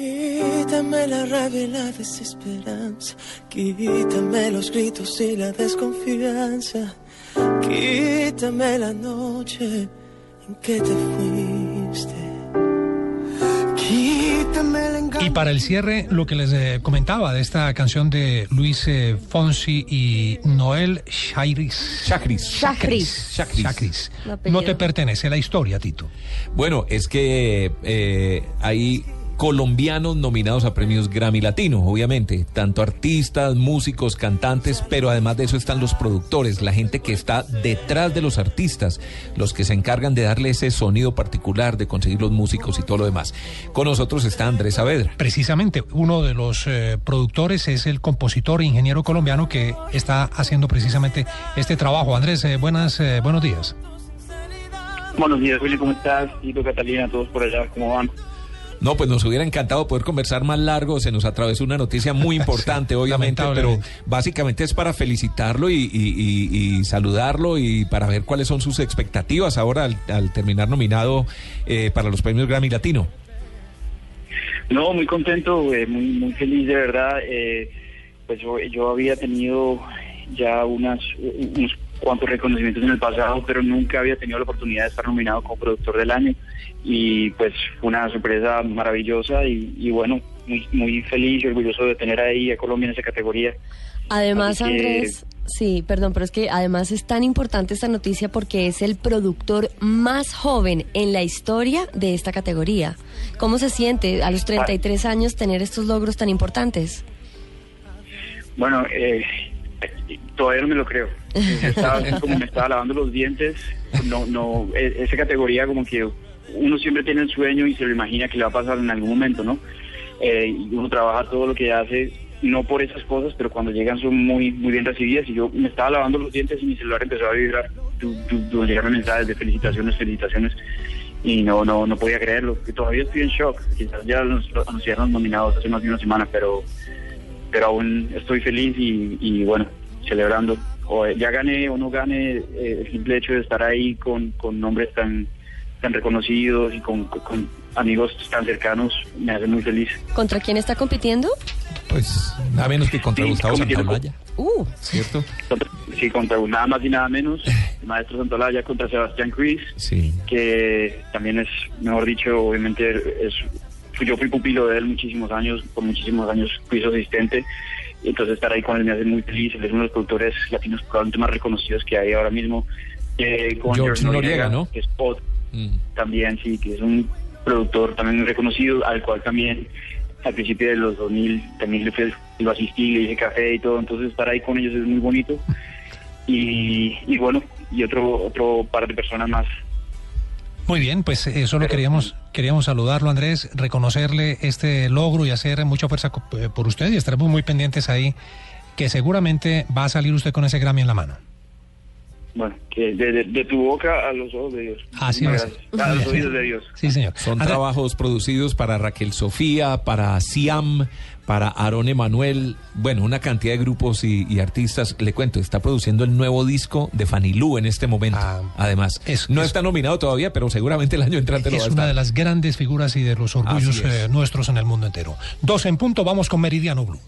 Quítame la rabia y la desesperanza, quítame los gritos y la desconfianza, quítame la noche en que te fuiste. Y para el cierre, lo que les eh, comentaba de esta canción de Luis eh, Fonsi y Noel Chagris. Chagris. Chagris. Chagris. No te pertenece la historia, Tito. Bueno, es que eh, ahí colombianos nominados a premios Grammy Latino, obviamente, tanto artistas, músicos, cantantes, pero además de eso están los productores, la gente que está detrás de los artistas, los que se encargan de darle ese sonido particular, de conseguir los músicos y todo lo demás. Con nosotros está Andrés Saavedra. Precisamente, uno de los eh, productores es el compositor e ingeniero colombiano que está haciendo precisamente este trabajo. Andrés, eh, buenas, eh, buenos días. Buenos días, Willy, ¿cómo estás? Y tú, Catalina, todos por allá, ¿cómo van? No, pues nos hubiera encantado poder conversar más largo. Se nos atravesó una noticia muy importante, obviamente, pero básicamente es para felicitarlo y, saludarlo y para ver cuáles son sus expectativas ahora al, terminar nominado eh, para los premios Grammy Latino. No, muy contento, eh, muy, muy feliz de verdad. Eh, pues yo, había tenido ya unas, unos cuantos reconocimientos en el pasado, pero nunca había tenido la oportunidad de estar nominado como productor del año y pues fue una sorpresa maravillosa y, bueno, muy, muy feliz y orgulloso de tener ahí a Colombia en esa categoría. Además, Andrés, sí, perdón, pero es que además es tan importante esta noticia porque es el productor más joven en la historia de esta categoría. ¿Cómo se siente a los 33 años tener estos logros tan importantes? Bueno, eh, todavía no me lo creo. Estaba, como me estaba lavando los dientes. No, no, e, esa categoría como que uno siempre tiene el sueño y se lo imagina que le va a pasar en algún momento, ¿no? Eh, uno trabaja todo lo que hace, no por esas cosas, pero cuando llegan son muy muy bien recibidas. Y yo me estaba lavando los dientes y mi celular empezó a vibrar. Llegaron mensajes de felicitaciones, felicitaciones. Y no, no, no podía creerlo. Que todavía estoy en shock. Quizás ya los anunciaron nominados hace más de una semana, pero pero aún estoy feliz y, bueno, celebrando. O ya gané o no gane, eh, el simple hecho de estar ahí con, con nombres tan tan reconocidos y con, amigos tan cercanos me hace muy feliz. ¿Contra quién está compitiendo? Pues nada menos que contra Gustavo Santolaya. Uh. ¿Cierto? Sí, contra nada más y nada menos, el maestro Santolaya contra Sebastián Cruz, sí. que también es, mejor dicho, obviamente es yo fui pupilo de él muchísimos años, por muchísimos años fui su asistente, y entonces estar ahí con él me hace muy feliz, él es uno de los productores latinos probablemente más reconocidos que hay ahora mismo. Eh, con George, Noriega, ¿no? Que es Mm. También, sí, que es un productor también reconocido, al cual también al principio de los 2000 también le lo asistí, le hice café y todo, entonces estar ahí con ellos es muy bonito. Y, y bueno, y otro, otro par de personas más. Muy bien, pues eso eh, solo queríamos, queríamos saludarlo, Andrés, reconocerle este logro y hacer mucha fuerza eh, por usted y estaremos muy pendientes ahí, que seguramente va a salir usted con ese Grammy en la mano. Bueno, que de, tu boca a los ojos de Dios. Así es. A los oídos de Dios. Sí, señor. Son trabajos producidos para Raquel Sofía, para Siam, para Aaron Emanuel, bueno, una cantidad de grupos y, artistas. Le cuento, está produciendo el nuevo disco de Fanny Lu en este momento. Ah, Además, no está nominado todavía, pero seguramente el año entrante lo va a Es una de las grandes figuras y de los orgullos eh, nuestros en el mundo entero. Dos en punto, vamos con Meridiano Blue.